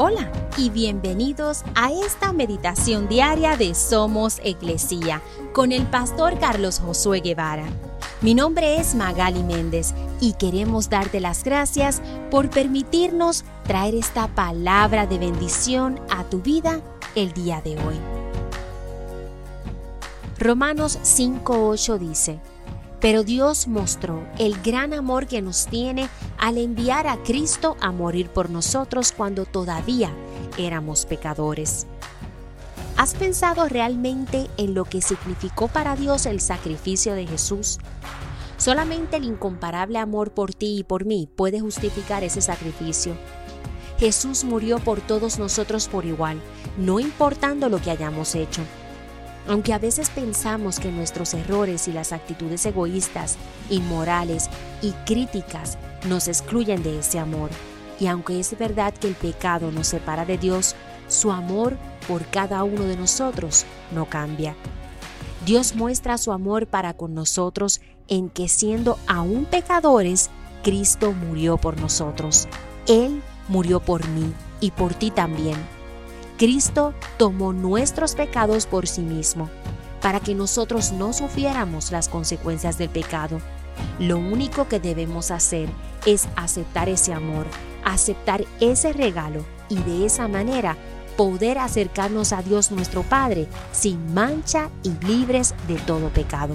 Hola y bienvenidos a esta meditación diaria de Somos Iglesia con el pastor Carlos Josué Guevara. Mi nombre es Magali Méndez y queremos darte las gracias por permitirnos traer esta palabra de bendición a tu vida el día de hoy. Romanos 5.8 dice, pero Dios mostró el gran amor que nos tiene al enviar a Cristo a morir por nosotros cuando todavía éramos pecadores. ¿Has pensado realmente en lo que significó para Dios el sacrificio de Jesús? Solamente el incomparable amor por ti y por mí puede justificar ese sacrificio. Jesús murió por todos nosotros por igual, no importando lo que hayamos hecho. Aunque a veces pensamos que nuestros errores y las actitudes egoístas, inmorales y críticas nos excluyen de ese amor, y aunque es verdad que el pecado nos separa de Dios, su amor por cada uno de nosotros no cambia. Dios muestra su amor para con nosotros en que siendo aún pecadores, Cristo murió por nosotros. Él murió por mí y por ti también Cristo tomó nuestros pecados por sí mismo, para que nosotros no sufriéramos las consecuencias del pecado. Lo único que debemos hacer es aceptar ese amor, aceptar ese regalo y de esa manera poder acercarnos a Dios nuestro Padre sin mancha y libres de todo pecado.